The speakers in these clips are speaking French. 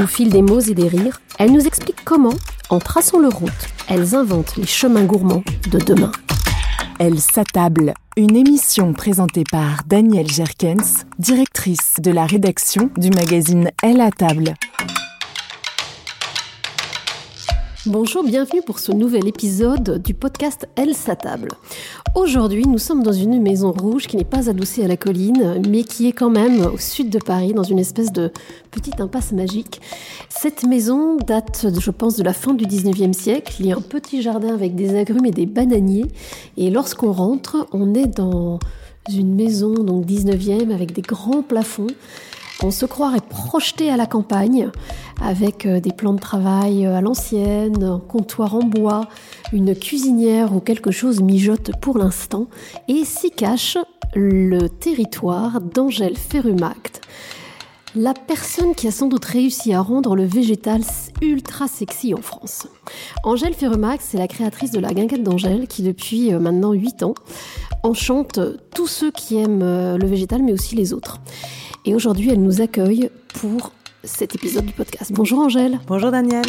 Au fil des mots et des rires, elles nous expliquent comment, en traçant leur route, elles inventent les chemins gourmands de demain. Elle s'attable. Une émission présentée par Danielle Jerkens, directrice de la rédaction du magazine Elle à table. Bonjour, bienvenue pour ce nouvel épisode du podcast Elle s'attable. Aujourd'hui, nous sommes dans une maison rouge qui n'est pas adossée à la colline, mais qui est quand même au sud de Paris, dans une espèce de petite impasse magique. Cette maison date, je pense, de la fin du 19e siècle. Il y a un petit jardin avec des agrumes et des bananiers. Et lorsqu'on rentre, on est dans une maison donc 19e avec des grands plafonds. On se croirait projeté à la campagne avec euh, des plans de travail euh, à l'ancienne, un comptoir en bois, une cuisinière où quelque chose mijote pour l'instant et s'y cache le territoire d'Angèle Ferrumact. La personne qui a sans doute réussi à rendre le végétal ultra sexy en France. Angèle Ferrumax, c'est la créatrice de la guinguette d'Angèle qui, depuis euh, maintenant 8 ans, enchante tous ceux qui aiment le végétal, mais aussi les autres. Et aujourd'hui, elle nous accueille pour cet épisode du podcast. Bonjour Angèle. Bonjour Daniel.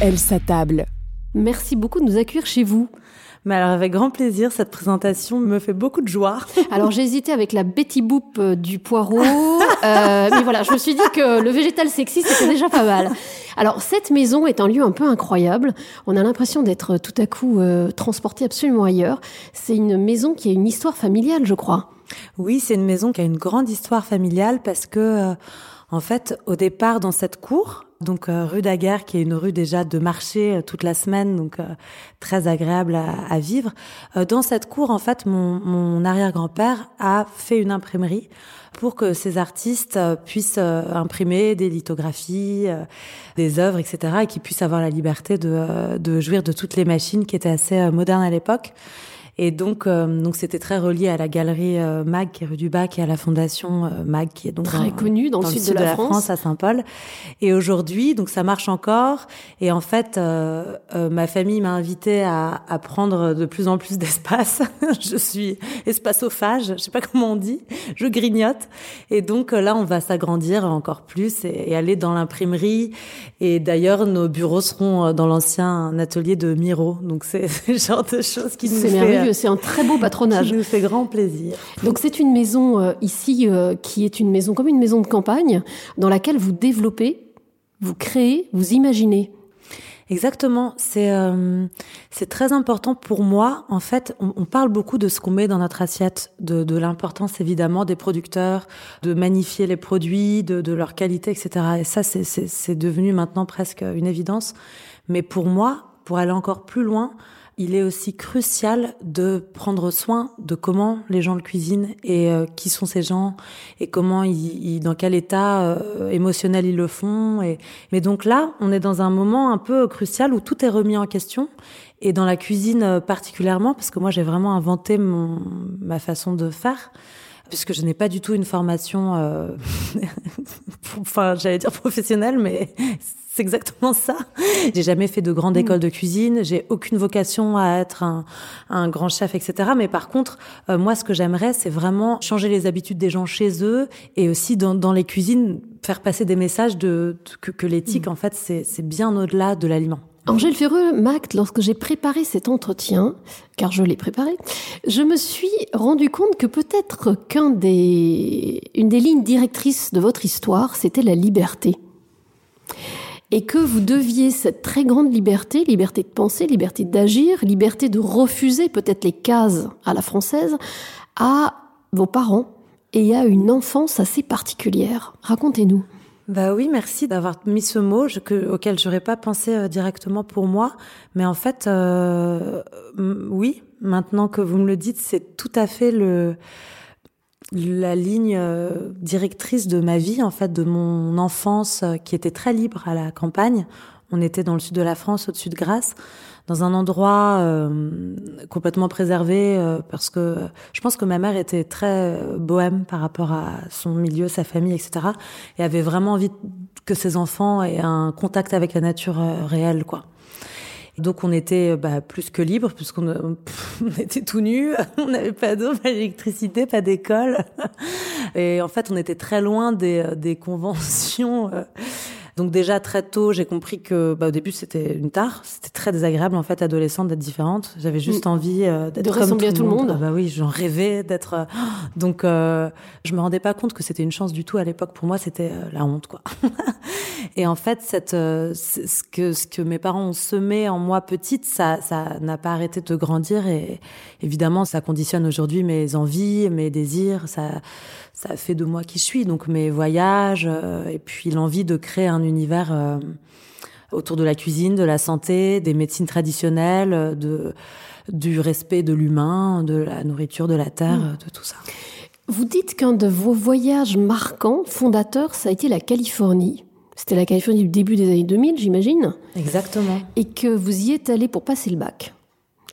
Elle s'attable. Merci beaucoup de nous accueillir chez vous. Mais alors avec grand plaisir, cette présentation me fait beaucoup de joie. Alors j'ai hésité avec la Betty Boop euh, du poireau, euh, mais voilà, je me suis dit que le végétal sexy c'était déjà pas mal. Alors cette maison est un lieu un peu incroyable. On a l'impression d'être tout à coup euh, transporté absolument ailleurs. C'est une maison qui a une histoire familiale, je crois. Oui, c'est une maison qui a une grande histoire familiale parce que, euh, en fait, au départ, dans cette cour, donc euh, rue Daguerre, qui est une rue déjà de marché euh, toute la semaine, donc euh, très agréable à, à vivre. Dans cette cour, en fait, mon, mon arrière-grand-père a fait une imprimerie pour que ces artistes puissent imprimer des lithographies, des œuvres, etc., et qu'ils puissent avoir la liberté de, de jouir de toutes les machines qui étaient assez modernes à l'époque. Et donc, euh, donc c'était très relié à la galerie euh, Mag, qui est rue du Bac, et à la fondation euh, Mag, qui est donc très connue dans, le sud, de, la, France. à Saint-Paul. Et aujourd'hui, donc ça marche encore. Et en fait, ma famille m'a invité à, à, prendre de plus en plus d'espace. je suis espacophage, je sais pas comment on dit. Je grignote. Et donc là, on va s'agrandir encore plus et, et aller dans l'imprimerie. Et d'ailleurs, nos bureaux seront dans l'ancien atelier de Miro. Donc c'est le genre de choses qui nous fait c'est un très beau patronage. Ça nous fait grand plaisir. Donc c'est une maison euh, ici euh, qui est une maison comme une maison de campagne dans laquelle vous développez, vous créez, vous imaginez. Exactement, c'est euh, c'est très important pour moi. En fait, on, parle beaucoup de ce qu'on met dans notre assiette, de, de l'importance évidemment des producteurs, de magnifier les produits, de, de leur qualité, etc. Et ça, c'est devenu maintenant presque une évidence. Mais pour moi, pour aller encore plus loin, il est aussi crucial de prendre soin de comment les gens le cuisinent et euh, qui sont ces gens et comment ils, dans quel état euh, émotionnel ils le font. Et, mais donc là, on est dans un moment un peu crucial où tout est remis en question et dans la cuisine euh, particulièrement parce que moi j'ai vraiment inventé mon, ma façon de faire puisque je n'ai pas du tout une formation, euh, enfin j'allais dire professionnelle, mais c'est exactement ça. J'ai jamais fait de grande mm. école de cuisine, j'ai aucune vocation à être un, un, grand chef, etc. Mais par contre, euh, moi, ce que j'aimerais, c'est vraiment changer les habitudes des gens chez eux et aussi dans, dans les cuisines faire passer des messages de, que, que l'éthique, mm. en fait, c'est bien au-delà de l'aliment. Angèle Ferreux, Mact, lorsque j'ai préparé cet entretien, car je l'ai préparé, je me suis rendu compte que peut-être qu'une des, une des lignes directrices de votre histoire, c'était la liberté. Et que vous deviez cette très grande liberté, liberté de penser, liberté d'agir, liberté de refuser peut-être les cases à la française, à vos parents et à une enfance assez particulière. Racontez-nous. Bah oui, merci d'avoir mis ce mot que, auquel j'aurais pas pensé euh, directement pour moi, mais en fait, euh, oui, maintenant que vous me le dites, c'est tout à fait le la ligne euh, directrice de ma vie, en fait, de mon enfance euh, qui était très libre à la campagne. On était dans le sud de la France, au-dessus de Grasse dans un endroit euh, complètement préservé euh, parce que je pense que ma mère était très bohème par rapport à son milieu, sa famille, etc. et avait vraiment envie que ses enfants aient un contact avec la nature euh, réelle, quoi. Donc on était bah, plus que libre puisqu'on on était tout nus, on n'avait pas d'eau, pas d'électricité, pas d'école. Et en fait, on était très loin des, des conventions donc déjà très tôt, j'ai compris que bah, au début c'était une tare, c'était très désagréable en fait adolescente d'être différente. J'avais juste mm. envie euh, d'être de ressembler à tout le monde. Ah, bah oui, j'en rêvais d'être. Euh, donc euh, je me rendais pas compte que c'était une chance du tout à l'époque. Pour moi, c'était euh, la honte quoi. Et en fait, cette ce que ce que mes parents ont semé en moi petite, ça ça n'a pas arrêté de grandir et évidemment ça conditionne aujourd'hui mes envies, mes désirs. Ça ça fait de moi qui je suis. Donc mes voyages et puis l'envie de créer un univers euh, autour de la cuisine, de la santé, des médecines traditionnelles, euh, de, du respect de l'humain, de la nourriture, de la terre, mm. de tout ça. Vous dites qu'un de vos voyages marquants, fondateurs, ça a été la Californie. C'était la Californie du début des années 2000, j'imagine. Exactement. Et que vous y êtes allé pour passer le bac.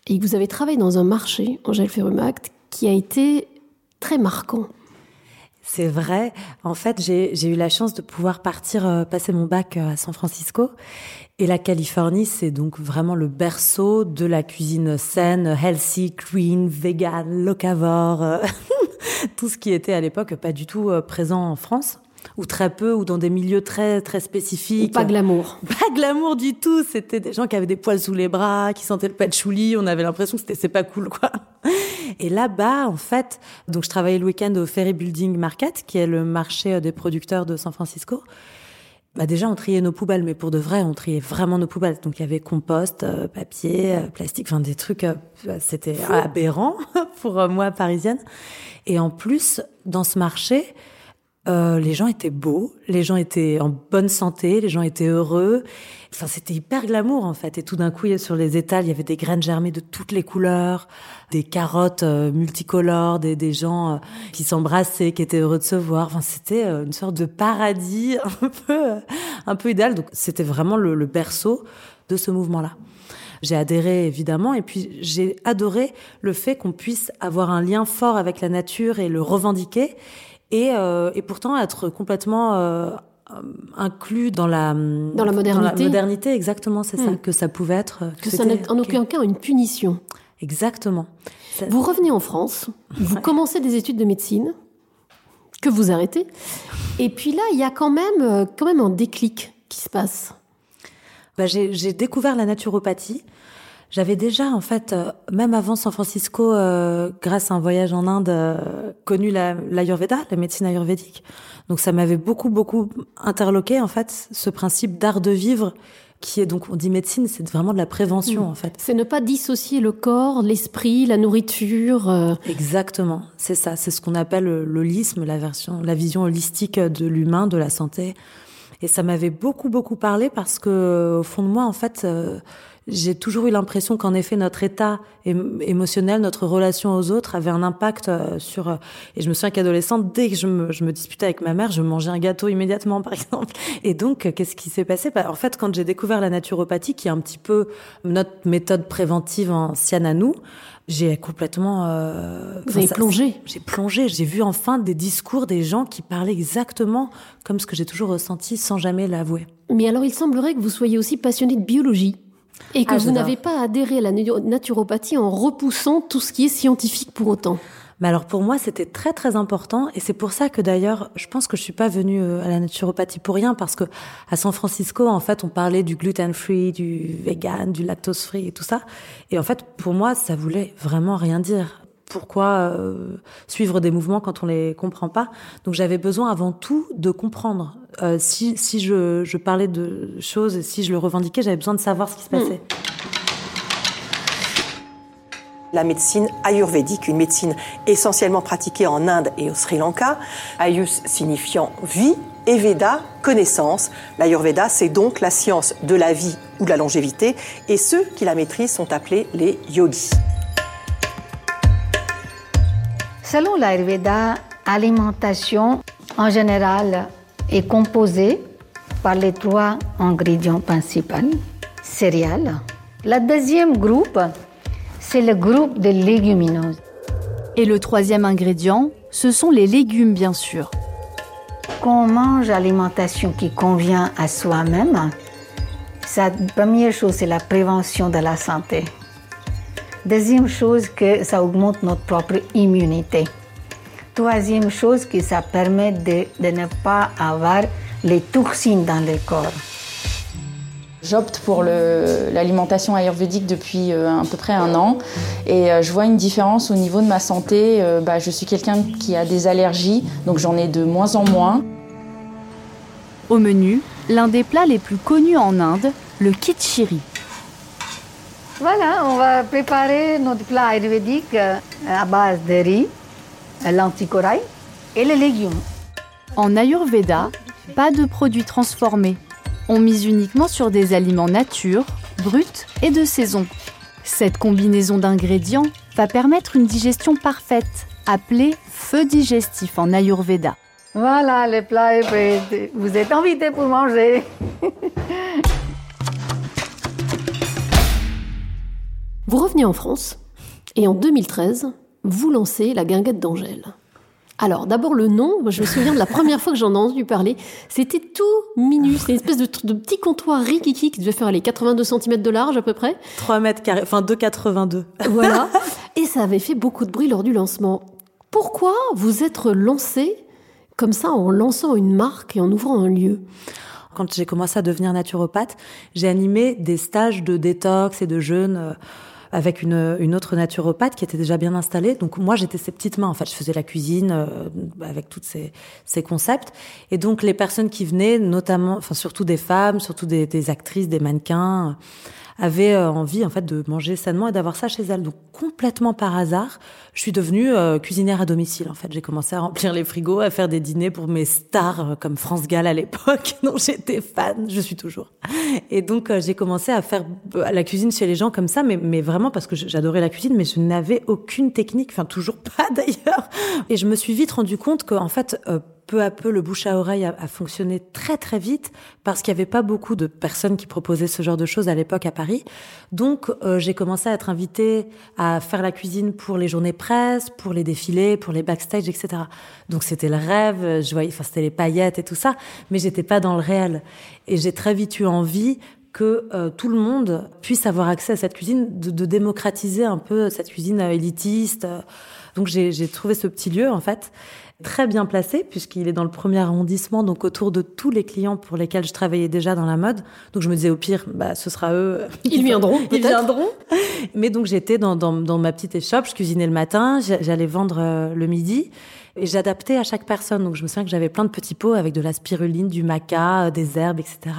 Et que vous avez travaillé dans un marché, Angèle Ferrumact, qui a été très marquant. C'est vrai. En fait, j'ai eu la chance de pouvoir partir euh, passer mon bac euh, à San Francisco. Et la Californie, c'est donc vraiment le berceau de la cuisine saine, healthy, clean, vegan, locavore, euh, tout ce qui était à l'époque pas du tout présent en France ou très peu, ou dans des milieux très très spécifiques. pas glamour. Pas glamour du tout. C'était des gens qui avaient des poils sous les bras, qui sentaient le patchouli. On avait l'impression que c'était c'est pas cool quoi. Et là-bas, en fait, donc je travaillais le week-end au Ferry Building Market, qui est le marché euh, des producteurs de San Francisco. Bah déjà, on triait nos poubelles, mais pour de vrai, on triait vraiment nos poubelles. Donc il y avait compost, euh, papier, euh, plastique, enfin des trucs, c'était aberrant pour moi parisienne. Et en plus, dans ce marché, euh, les gens étaient beaux, les gens étaient en bonne santé, les gens étaient heureux. Enfin, c'était hyper glamour en fait. Et tout d'un coup, sur les étals, il y avait des graines germées de toutes les couleurs, des carottes euh, multicolores, des, des gens euh, qui s'embrassaient, qui étaient heureux de se voir. Enfin, c'était une sorte de paradis un peu, un peu idéal. Donc, c'était vraiment le, le berceau de ce mouvement-là. j'ai adhéré évidemment. Et puis j'ai adoré le fait qu'on puisse avoir un lien fort avec la nature et le revendiquer, et, euh, et pourtant être complètement euh, inclus dans la dans la modernité. modernité, exactement, c'est ça Hmm. que ça pouvait être. euh, Que ça n'est en aucun cas une punition. Exactement. Ça- Vous revenez en France, vous commencez des études de médecine, que vous arrêtez, et puis là, il y a quand même, quand même un déclic qui se passe. Bah, j'ai découvert la naturopathie. J'avais déjà, en fait, euh, même avant San Francisco, euh, grâce à un voyage en Inde, euh, connu la- l'Ayurveda, la, médecine ayurvédique. Donc ça m'avait beaucoup, beaucoup interloqué, en fait, ce principe d'art de vivre, qui est donc, on dit médecine, c'est vraiment de la prévention, Mm. en fait. C'est ne pas dissocier le corps, l'esprit, la nourriture. Exactement, c'est ça, c'est ce qu'on appelle le- l'holisme, la version, la vision holistique de l'humain, de la santé. Et ça m'avait beaucoup beaucoup parlé parce que au fond de moi, en fait, j'ai toujours eu l'impression qu'en effet notre état ém- émotionnel, notre relation aux autres avait un impact euh, sur. euh, et je me souviens qu'adolescente, dès que je me, je me disputais avec ma mère, je mangeais un gâteau immédiatement, par exemple. Et donc, euh, qu'est-ce qui s'est passé? Bah, En fait, quand j'ai découvert la naturopathie, qui est un petit peu notre méthode préventive ancienne à nous, j'ai complètement. euh, Vous avez ça- plongé. j'ai plongé, j'ai vu enfin des discours des gens qui parlaient exactement comme ce que j'ai toujours ressenti sans jamais l'avouer. Mais alors, il semblerait que vous soyez aussi passionné de biologie. Et que Ah, vous n'avez pas adhéré à la naturopathie en repoussant tout ce qui est scientifique pour autant. Mais alors pour moi, c'était très très important et c'est pour ça que d'ailleurs, je pense que je suis pas venue euh, à la naturopathie pour rien parce que à San Francisco, en fait, on parlait du gluten free, du vegan, du lactose free et tout ça. Et en fait, pour moi, ça voulait vraiment rien dire. Pourquoi euh, suivre des mouvements quand on les comprend pas Donc j'avais besoin avant tout de comprendre. Euh, si si je, je parlais de choses et si je le revendiquais, j'avais besoin de savoir ce qui se passait. la médecine ayurvédique, une médecine essentiellement pratiquée en Inde et au Sri Lanka. Ayus signifiant vie et Veda, connaissance. L'Ayurveda, c'est donc la science de la vie ou de la longévité, et ceux qui la maîtrisent sont appelés les yogis. Selon l'Ayurveda, l'alimentation en général est composée par les trois ingrédients principaux céréales. Le deuxième groupe, c'est le groupe des légumineuses. Et le troisième ingrédient, ce sont les légumes bien sûr. Quand on mange l'alimentation qui convient à soi-même, la première chose, c'est la prévention de la santé. Deuxième chose, que ça augmente notre propre immunité. Troisième chose, que ça permet de, de ne pas avoir les toxines dans le corps. J'opte pour l'alimentation ayurvédique depuis euh, à peu près un an et euh, je vois une différence au niveau de ma santé. Euh, bah, je suis quelqu'un qui a des allergies, donc j'en ai de moins en moins. Au menu, l'un des plats les plus connus en Inde, le kitchiri. Voilà, on va préparer notre plat ayurvédique euh, à base de riz, euh, lentilles corail et les légumes. En Ayurveda, pas de produits transformés. On mise uniquement sur des aliments nature, bruts et de saison. Cette combinaison d'ingrédients va permettre une digestion parfaite, appelée feu digestif en Ayurveda. Voilà, le plat est prêt. Vous êtes invités pour manger. Vous revenez en France et en 2013, vous lancez la guinguette d'Angèle. Alors, d'abord le nom, moi, je me souviens de la première fois que j'en ai entendu parler, c'était tout minus, c'était une espèce de, de petit comptoir rikiki qui devait faire les 82 cm de large à peu près. 3 mètres carrés, enfin 2,82. Voilà. Et ça avait fait beaucoup de bruit lors du lancement. Pourquoi vous être lancé comme ça en lançant une marque et en ouvrant un lieu? Quand j'ai commencé à devenir naturopathe, j'ai animé des stages de détox et de jeûne euh, avec une, une autre naturopathe qui était déjà bien installée. Donc moi, j'étais ses petites mains. En fait, je faisais la cuisine euh, avec tous ces, ces concepts. Et donc les personnes qui venaient, notamment, enfin surtout des femmes, surtout des, des actrices, des mannequins, avaient euh, envie en fait de manger sainement et d'avoir ça chez elles. Donc complètement par hasard, je suis devenue euh, cuisinière à domicile. En fait, j'ai commencé à remplir les frigos, à faire des dîners pour mes stars euh, comme France Gall à l'époque, dont j'étais fan. Je suis toujours. Et donc euh, j'ai commencé à faire la cuisine chez les gens comme ça, mais, mais vraiment parce que j'adorais la cuisine, mais je n'avais aucune technique, enfin toujours pas d'ailleurs. Et je me suis vite rendu compte qu'en fait, euh, peu à peu, le bouche à oreille a, fonctionné très très vite parce qu'il n'y avait pas beaucoup de personnes qui proposaient ce genre de choses à l'époque à Paris. Donc euh, j'ai commencé à être invitée à faire la cuisine pour les journées presse, pour les défilés, pour les backstage, etc. Donc c'était le rêve, je voyais, enfin c'était les paillettes et tout ça, mais j'étais pas dans le réel. Et j'ai très vite eu envie que euh, tout le monde puisse avoir accès à cette cuisine, de, de démocratiser un peu cette cuisine euh, élitiste. Donc j'ai trouvé ce petit lieu en fait très bien placé puisqu'il est dans le premier arrondissement, donc autour de tous les clients pour lesquels je travaillais déjà dans la mode. Donc je me disais au pire, bah ce sera eux. Ils viendront. Ils viendront. Mais donc j'étais dans, dans, dans ma petite échoppe, je cuisinais le matin, j'allais vendre euh, le midi. Et j'adaptais à chaque personne. Donc je me souviens que j'avais plein de petits pots avec de la spiruline, du maca, euh, des herbes, etc.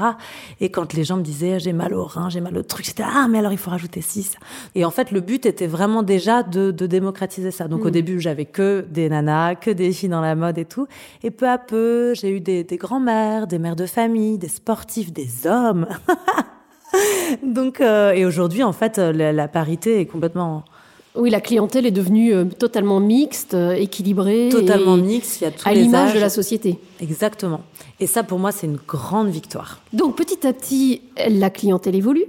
Et quand les gens me disaient j'ai mal au rein, j'ai mal au truc, j'étais ah mais alors il faut rajouter ci. Et en fait le but était vraiment déjà de, de démocratiser ça. Donc au mm. début j'avais que des nanas, que des filles dans la mode et tout. Et peu à peu j'ai eu des, des grands-mères, des mères de famille, des sportifs, des hommes. Donc euh, et aujourd'hui en fait la, la parité est complètement oui, la clientèle est devenue euh, totalement mixte, euh, équilibrée. Totalement mixte, il y a tous À l'image de la société. Exactement. Et ça, pour moi, c'est une grande victoire. Donc, petit à petit, la clientèle évolue.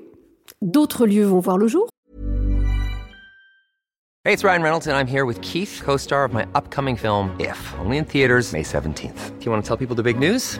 D'autres lieux vont voir le jour. Hey, it's Ryan Reynolds, and I'm here with Keith, co-star of my upcoming film, If, only in theaters May 17th. Do you want to tell people the big news?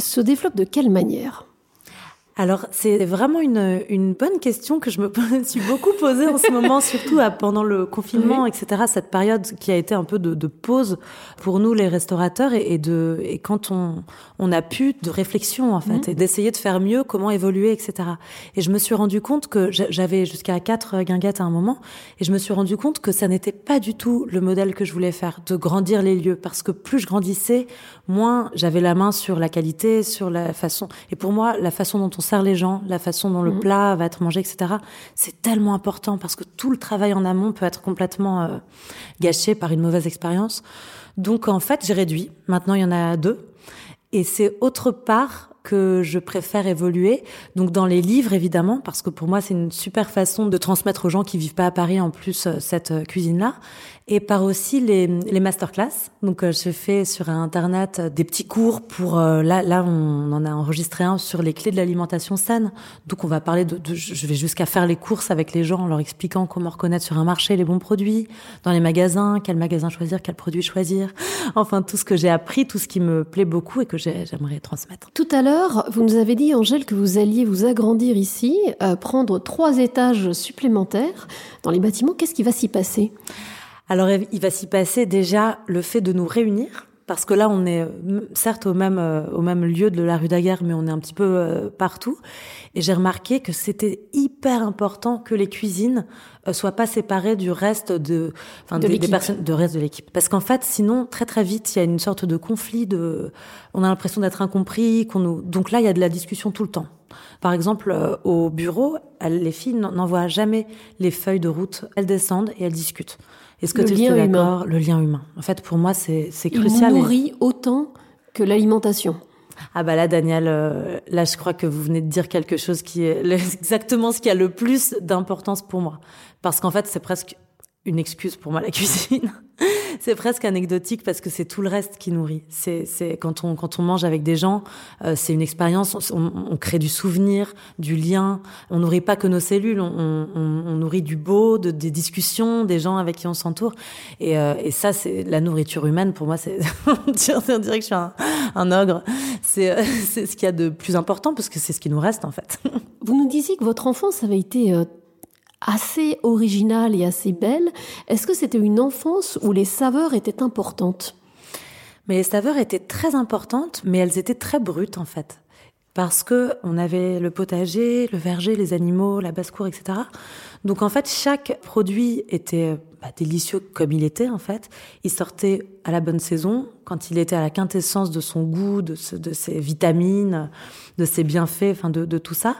se développe de quelle manière? Alors, c'est vraiment une, une bonne question que je me suis beaucoup posée en ce moment, surtout pendant le confinement, etc. Cette période qui a été un peu de, de pause pour nous, les restaurateurs, et, de et quand on, on a pu de réflexion en fait, mhm. et d'essayer de faire mieux, comment évoluer, etc. Et je me suis rendu compte que j'avais jusqu'à quatre guinguettes à un moment, et je me suis rendu compte que ça n'était pas du tout le modèle que je voulais faire, de grandir les lieux, parce que plus je grandissais, moins j'avais la main sur la qualité, sur la façon. Et pour moi, la façon dont on sert les gens, la façon dont le mhm. plat va être mangé, etc. C'est tellement important parce que tout le travail en amont peut être complètement euh, gâché par une mauvaise expérience. Donc en fait, j'ai réduit. Maintenant, il y en a deux. Et c'est autre part que je préfère évoluer. Donc dans les livres évidemment, parce que pour moi c'est une super façon de transmettre aux gens qui vivent pas à Paris en plus euh, cette euh, cuisine-là et par aussi les, les masterclass. Donc, euh, je fais sur Internet des petits cours pour... Là, là, on en a enregistré un sur les clés de l'alimentation saine. Donc, on va parler de... de je vais jusqu'à faire les courses avec les gens en leur expliquant comment reconnaître sur un marché les bons produits, dans les magasins, quel magasin choisir, quel produit choisir. Enfin, tout ce que j'ai appris, tout ce qui me plaît beaucoup et que j'aimerais transmettre. Tout à l'heure, vous nous avez dit, Angèle, que vous alliez vous agrandir ici, euh, prendre trois étages supplémentaires dans les bâtiments. Qu'est-ce qui va s'y passer? Alors il va s'y passer déjà le fait de nous réunir, parce que là on est euh, certes au même euh, au même lieu de la rue Daguerre, mais on est un petit peu euh, partout. Et j'ai remarqué que c'était hyper important que les cuisines soient pas séparées du reste de, enfin des, personnes, de reste de l'équipe, parce qu'en fait sinon très très vite il y a une sorte de conflit de, on a l'impression d'être incompris, qu'on nous, donc là il y a de la discussion tout le temps. Par exemple, au bureau, les filles n'envoient jamais les feuilles de route. Elles descendent et elles discutent. Est-ce que tu es d'accord? Le lien humain. En fait, pour moi, c'est crucial. Il nourrit autant que l'alimentation. Ah bah là, Daniel, euh, là, je crois que vous venez de dire quelque chose qui est exactement ce qui a le plus d'importance pour moi. Parce qu'en fait, c'est presque une excuse pour moi la cuisine. c'est presque anecdotique parce que c'est tout le reste qui nourrit. C'est quand on quand on mange avec des gens, euh, c'est une expérience. On, on, crée du souvenir, du lien. On nourrit pas que nos cellules. On, on nourrit du beau, de, des discussions, des gens avec qui on s'entoure. Et, euh, et ça, c'est la nourriture humaine. Pour moi, c'est on dirait que je suis un, un ogre. C'est euh, c'est ce qu'il y a de plus important parce que c'est ce qui nous reste en fait. Vous nous disiez que votre enfance avait été assez originale et assez belle. Est-ce que c'était une enfance où les saveurs étaient importantes? Mais les saveurs étaient très importantes, mais elles étaient très brutes en fait. Parce que on avait le potager, le verger, les animaux, la basse-cour, etc. Donc en fait, chaque produit était bah, délicieux comme il était en fait. Il sortait à la bonne saison, quand il était à la quintessence de son goût, de, de ses vitamines, de ses bienfaits, enfin de, de, tout ça.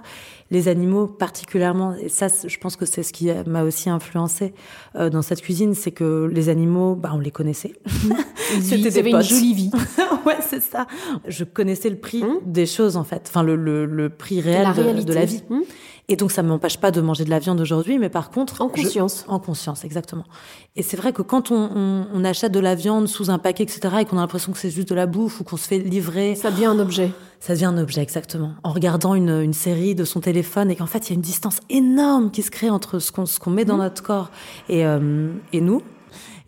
Les animaux particulièrement, et ça je pense que c'est ce qui m'a aussi influencé euh, dans cette cuisine, c'est que les animaux, bah, on les connaissait. C'était des potes. une jolie vie. ouais, c'est ça. Je connaissais le prix mmh. des choses en fait, enfin le, le, le prix réel de, de, la vie. Mmh. Et donc, ça ne m'empêche pas de manger de la viande aujourd'hui, mais par contre... En conscience. en conscience, exactement. Et c'est vrai que quand on, on, on, achète de la viande sous un paquet, etc., et qu'on a l'impression que c'est juste de la bouffe ou qu'on se fait livrer... Ça devient un objet. Ça devient un objet, exactement. En regardant une, une série de son téléphone et qu'en fait, il y a une distance énorme qui se crée entre ce qu'on qu'on met dans mmh. notre corps et, euh, et nous.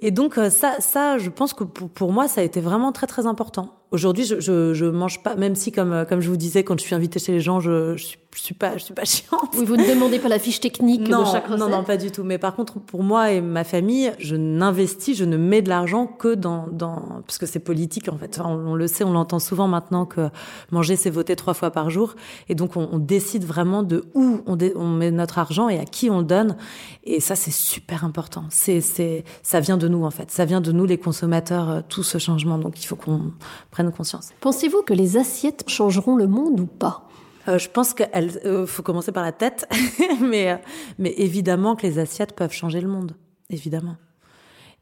Et donc euh, ça, ça, je pense que pour, pour, moi, ça a été vraiment très très important. Aujourd'hui, je, je, je mange pas, même si comme euh, comme je vous disais, quand je suis invitée chez les gens, je, je suis je suis pas, je suis pas chiante. Oui, vous ne demandez pas la fiche technique non, de chaque recette. Non, non, pas du tout. Mais par contre, pour moi et ma famille, je n'investis, je ne mets de l'argent que dans, dans, parce que c'est politique en fait. on, on, le sait, on l'entend souvent maintenant que manger c'est voter trois fois par jour, et donc on, on décide vraiment de où on, dé, on, met notre argent et à qui on le donne. Et ça, c'est super important. C'est, c'est, ça vient de nous en fait. Ça vient de nous les consommateurs, euh, tout ce changement. Donc il faut qu'on prenne conscience. Pensez-vous que les assiettes changeront le monde ou pas? Euh, je pense qu'il euh, faut commencer par la tête, mais, euh, mais évidemment que les assiettes peuvent changer le monde, évidemment.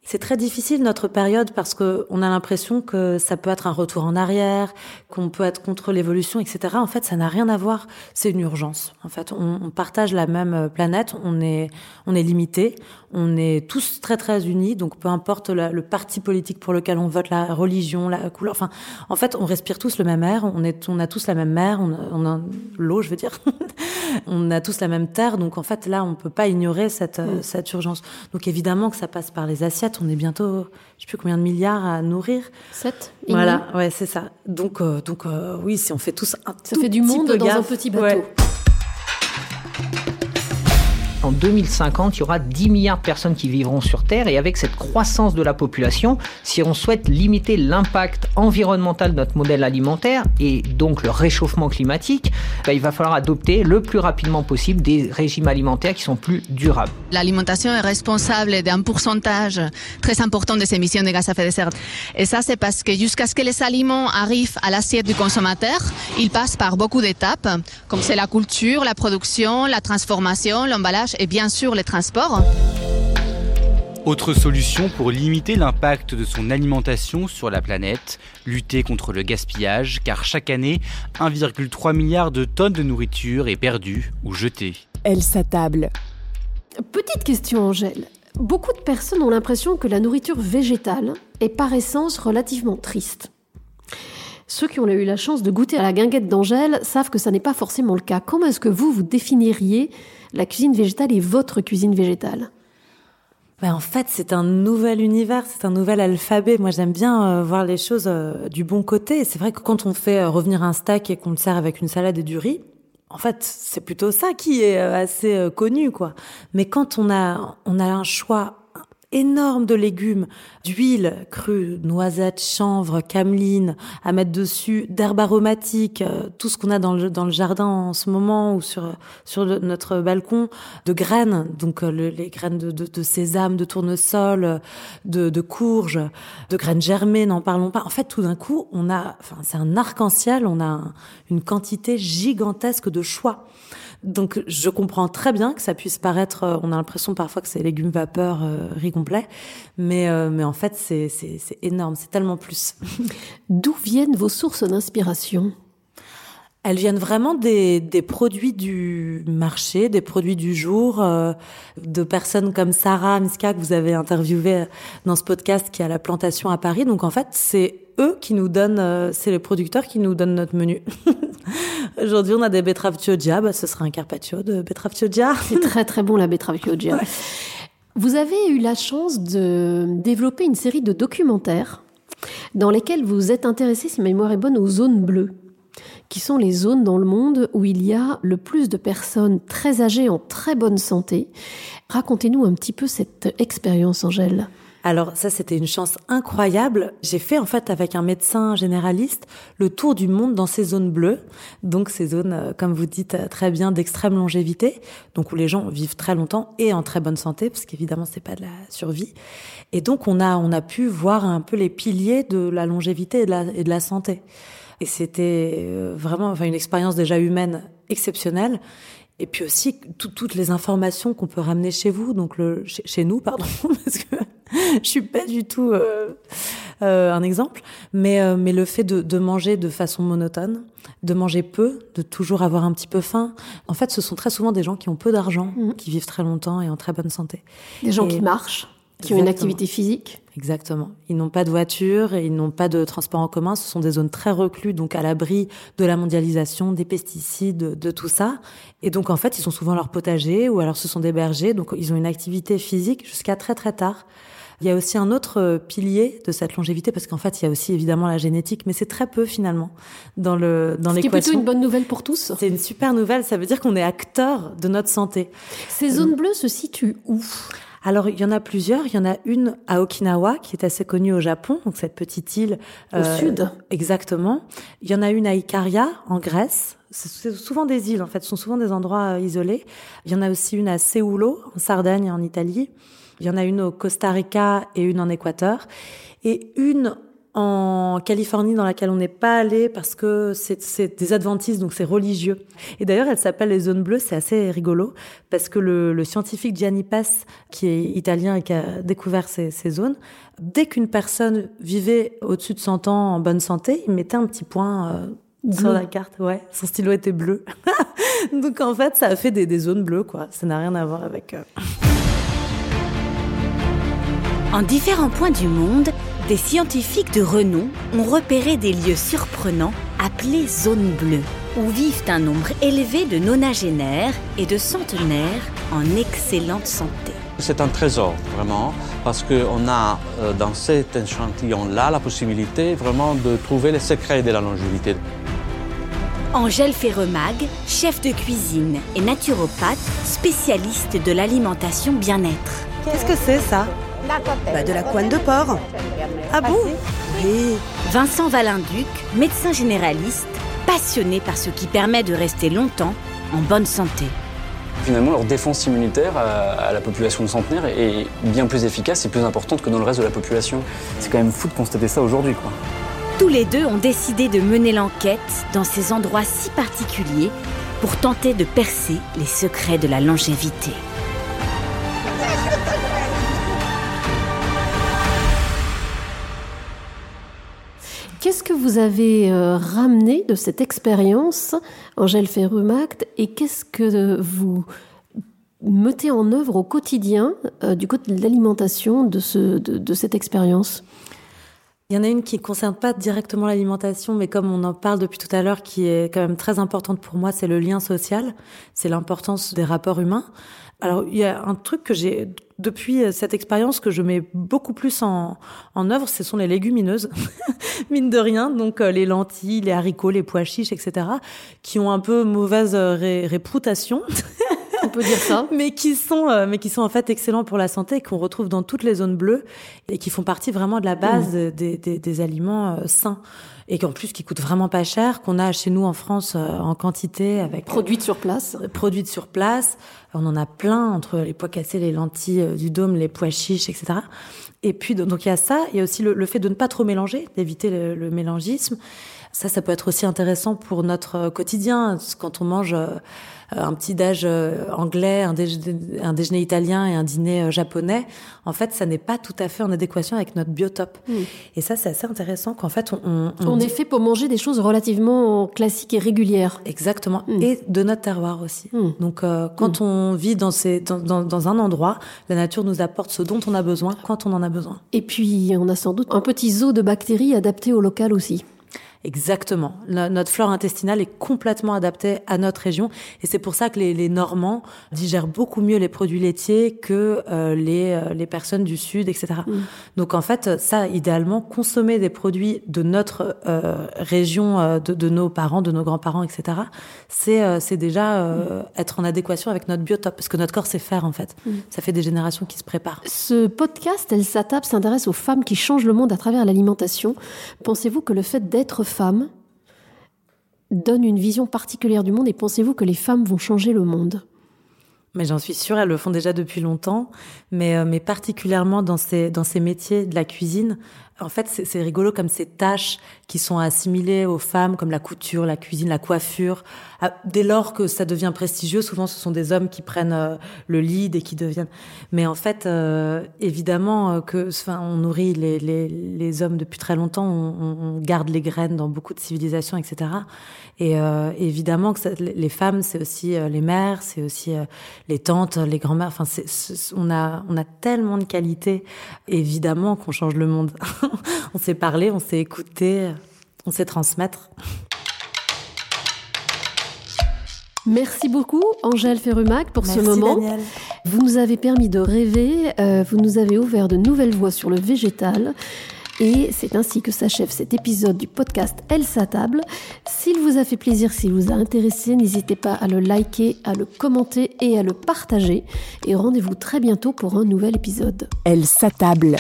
C'est très difficile notre période parce que on a l'impression que ça peut être un retour en arrière, qu'on peut être contre l'évolution, etc. En fait, ça n'a rien à voir. C'est une urgence. En fait, on, on, partage la même planète. On est, on est limité. On est tous très très unis. Donc, peu importe la, le parti politique pour lequel on vote, la religion, la couleur. Enfin, en fait, on respire tous le même air. On est, on a tous la même mer. On a, on a l'eau, je veux dire. on a tous la même terre. Donc, en fait, là, on peut pas ignorer cette, mm. cette urgence. Donc, évidemment que ça passe par les assiettes on est bientôt, je sais plus combien de milliards à nourrir. 7 Voilà, ouais, c'est ça. Donc, euh, donc euh, oui, si on fait tous un Ça fait du monde dans gaffe, un petit bateau. Ouais. En 2050, il y aura 10 milliards de personnes qui vivront sur Terre et avec cette croissance de la population, si on souhaite limiter l'impact environnemental de notre modèle alimentaire et donc le réchauffement climatique, ben, il va falloir adopter le plus rapidement possible des régimes alimentaires qui sont plus durables. L'alimentation est responsable d'un pourcentage très important des émissions de gaz à effet de serre. Et ça, c'est parce que jusqu'à ce que les aliments arrivent à l'assiette du consommateur, ils passent par beaucoup d'étapes, comme c'est la culture, la production, la transformation, l'emballage et bien sûr les transports. Autre solution pour limiter l'impact de son alimentation sur la planète, lutter contre le gaspillage, car chaque année, 1,3 milliard de tonnes de nourriture est perdue ou jetée. Elle s'attable. Petite question, Angèle. Beaucoup de personnes ont l'impression que la nourriture végétale est par essence relativement triste. Ceux qui ont eu la chance de goûter à la guinguette d'Angèle savent que ça n'est pas forcément le cas. Comment est-ce que vous, vous définiriez la cuisine végétale et votre cuisine végétale ben en fait, c'est un nouvel univers, c'est un nouvel alphabet. Moi, j'aime bien euh, voir les choses euh, du bon côté. C'est vrai que quand on fait euh, revenir un steak et qu'on le sert avec une salade et du riz, en fait, c'est plutôt ça qui est assez connu, quoi. Mais quand on a, on a un choix énorme de légumes, d'huile crue, noisettes, chanvre, cameline, à mettre dessus, d'herbes aromatiques, euh, tout ce qu'on a dans le, dans le jardin en ce moment ou sur, sur notre balcon, de graines, donc euh, le, les graines de, de, sésame, de tournesol, de, de courge, de graines germées, n'en parlons pas. En fait, tout d'un coup, on a, enfin, c'est un arc-en-ciel, on a un, une quantité gigantesque de choix. Donc je comprends très bien que ça puisse paraître, euh, on a l'impression parfois que c'est légumes vapeur, euh, riz complet, mais, euh, mais en fait c'est énorme, c'est tellement plus. D'où viennent vos sources d'inspiration? Elles viennent vraiment des, des, produits du marché, des produits du jour, euh, de personnes comme Sarah Miska que vous avez interviewé dans ce podcast qui a la plantation à Paris. Donc en fait, c'est eux qui nous donnent, euh, c'est les producteurs qui nous donnent notre menu. Aujourd'hui, on a des betteraves chioggia, bah, ce sera un carpaccio de betteraves chioggia. C'est très très bon la betterave chioggia. Ouais. Vous avez eu la chance de développer une série de documentaires dans lesquels vous êtes intéressé, si ma mémoire est bonne, aux zones bleues qui sont les zones dans le monde où il y a le plus de personnes très âgées en très bonne santé. Racontez-nous un petit peu cette expérience, Angèle. Alors ça, c'était une chance incroyable. J'ai fait en fait avec un médecin généraliste le tour du monde dans ces zones bleues, donc ces zones, euh, comme vous dites euh, très bien, d'extrême longévité, donc où les gens vivent très longtemps et en très bonne santé, parce qu'évidemment c'est pas de la survie. Et donc on a on a pu voir un peu les piliers de la longévité et de la, santé. Et c'était euh, vraiment enfin, une expérience déjà humaine exceptionnelle. Et puis aussi toutes les informations qu'on peut ramener chez vous, donc le, chez, nous, pardon, je suis pas du tout euh, euh, un exemple, mais euh, mais le fait de, de manger de façon monotone, de manger peu, de toujours avoir un petit peu faim. En fait, ce sont très souvent des gens qui ont peu d'argent, Mhm. qui vivent très longtemps et en très bonne santé. Des gens Et- qui marchent, qui ont une activité physique. Exactement. Ils n'ont pas de voiture et ils n'ont pas de transport en commun. Ce sont des zones très recluses, donc à l'abri de la mondialisation, des pesticides, de, de tout ça. Et donc en fait, ils sont souvent leur potager ou alors ce sont des bergers. Donc ils ont une activité physique jusqu'à très très tard. Il y a aussi un autre euh, pilier de cette longévité parce qu'en fait, il y a aussi évidemment la génétique, mais c'est très peu finalement dans le dans Ce qui est l'équation. plutôt une bonne nouvelle pour tous. C'est une super nouvelle. Ça veut dire qu'on est acteur de notre santé. Ces zones bleues se situent où? Alors, il y en a plusieurs. Il y en a une à Okinawa, qui est assez connue au Japon, donc cette petite île. Au sud. Exactement. Il y en a une à Ikaria, en Grèce. C'est c'est souvent des îles, en fait. Ce sont souvent des endroits euh, isolés. Il y en a aussi une à Seulo, en Sardaigne, en Italie. Il y en a une au Costa Rica et une en Équateur. Et une en Californie dans laquelle on n'est pas allé parce que c'est c'est des adventistes, donc c'est religieux. Et d'ailleurs, elle s'appelle les zones bleues, c'est assez rigolo parce que le, le scientifique Gianni Pass, qui est italien et qui a découvert ces, ces zones, dès qu'une personne vivait au-dessus de 100 ans en bonne santé, il mettait un petit point euh, sur la carte. Ouais, son stylo était bleu. donc en fait, ça a fait des, des zones bleues, quoi. Ça n'a rien à voir avec... euh, En différents points du monde, des scientifiques de renom ont repéré des lieux surprenants appelés zones bleues, où vivent un nombre élevé de nonagénaires et de centenaires en excellente santé. C'est un trésor, vraiment, parce qu'on a euh, dans cet échantillon-là la possibilité vraiment de trouver les secrets de la longévité. Angèle Ferremag, chef de cuisine et naturopathe, spécialiste de l'alimentation bien-être. Qu'est-ce que c'est ça? Bah, De la couenne de porc. Ah bon Oui. Vincent Valinduc, médecin généraliste, passionné par ce qui permet de rester longtemps en bonne santé. Finalement, leur défense immunitaire à, la population de centenaires est bien plus efficace et plus importante que dans le reste de la population. C'est quand même fou de constater ça aujourd'hui, quoi. Tous les deux ont décidé de mener l'enquête dans ces endroits si particuliers pour tenter de percer les secrets de la longévité. Vous avez euh, ramené de cette expérience, Angèle Ferrumact, et qu'est-ce que vous mettez en œuvre au quotidien euh, du côté de l'alimentation de, ce, de, de cette expérience? Il y en a une qui ne concerne pas directement l'alimentation, mais comme on en parle depuis tout à l'heure, qui est quand même très importante pour moi, c'est le lien social, c'est l'importance des rapports humains. Alors, il y a un truc que j'ai, depuis cette expérience, que je mets beaucoup plus en, en œuvre, ce sont les légumineuses, mine de rien. Donc, euh, les lentilles, les haricots, les pois chiches, etc., qui ont un peu mauvaise euh, ré- réputation. On peut dire ça. mais qui sont, euh, mais qui sont en fait excellents pour la santé, qu'on retrouve dans toutes les zones bleues et qui font partie vraiment de la base Mmh. des, des, des aliments euh, sains et qu'en plus qui coûtent vraiment pas cher, qu'on a chez nous en France euh, en quantité avec Produites sur place. produites sur place. On en a plein entre les pois cassés, les lentilles euh, du dôme, les pois chiches, etc. Et puis donc il y a ça, il y a aussi le, le fait de ne pas trop mélanger, d'éviter le, le mélangisme. Ça, ça peut être aussi intéressant pour notre euh, quotidien quand on mange euh, un petit déj euh, anglais, un déjeuner, un déjeuner italien et un dîner japonais. En fait, ça n'est pas tout à fait en adéquation avec notre biotope. Mm. Et ça, c'est assez intéressant qu'en fait, on, on, On dit- est fait pour manger des choses relativement classiques et régulières. Exactement. Et de notre terroir aussi. Donc, euh, quand on vit dans, ces, dans, dans, dans un endroit, la nature nous apporte ce dont on a besoin quand on en a besoin. Et puis, on a sans doute un petit zoo de bactéries adapté au local aussi. Exactement. notre flore intestinale est complètement adaptée à notre région et c'est pour ça que les, les, Normands digèrent beaucoup mieux les produits laitiers que euh, les, euh, les personnes du Sud, etc. Mm. Donc en fait, ça, idéalement, consommer des produits de notre euh, région, euh, de, de, nos parents, de nos grands-parents, etc., c'est c'est déjà mm. être en adéquation avec notre biotope, parce que notre corps sait faire en fait. Mm. Ça fait des générations qui se préparent. Ce podcast, Elle s'attape, s'intéresse aux femmes qui changent le monde à travers l'alimentation. Pensez-vous que le fait d'être femme donne une vision particulière du monde et pensez-vous que les femmes vont changer le monde? Mais j'en suis sûre, elles le font déjà depuis longtemps, mais, euh, particulièrement dans ces métiers de la cuisine, en fait, c'est rigolo comme ces tâches qui sont assimilées aux femmes, comme la couture, la cuisine, la coiffure. Dès lors que ça devient prestigieux, souvent ce sont des hommes qui prennent euh, le lead et qui deviennent. Mais en fait, euh, évidemment euh, que, enfin, on nourrit les, les, les, hommes depuis très longtemps, on, on, garde les graines dans beaucoup de civilisations, etc. Et évidemment que les femmes, c'est aussi les mères, c'est aussi les tantes, les grands-mères. Enfin, on a on a tellement de qualités. Évidemment qu'on change le monde. on s'est parlé, on s'est écouté, on sait transmettre. Merci beaucoup, Angèle Ferrumac, pour ce moment. Vous nous avez permis de rêver, euh, vous nous avez ouvert de nouvelles voies sur le végétal. Et c'est ainsi que s'achève cet épisode du podcast Elle table. S'il vous a fait plaisir, s'il vous a intéressé, n'hésitez pas à le liker, à le commenter et à le partager. Et rendez-vous très bientôt pour un nouvel épisode. Elle s'attable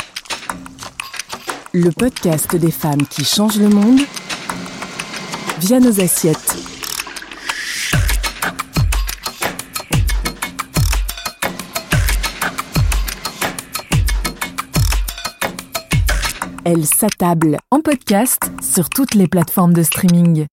le podcast des femmes qui changent le monde via nos assiettes. Elle s'attable en podcast sur toutes les plateformes de streaming.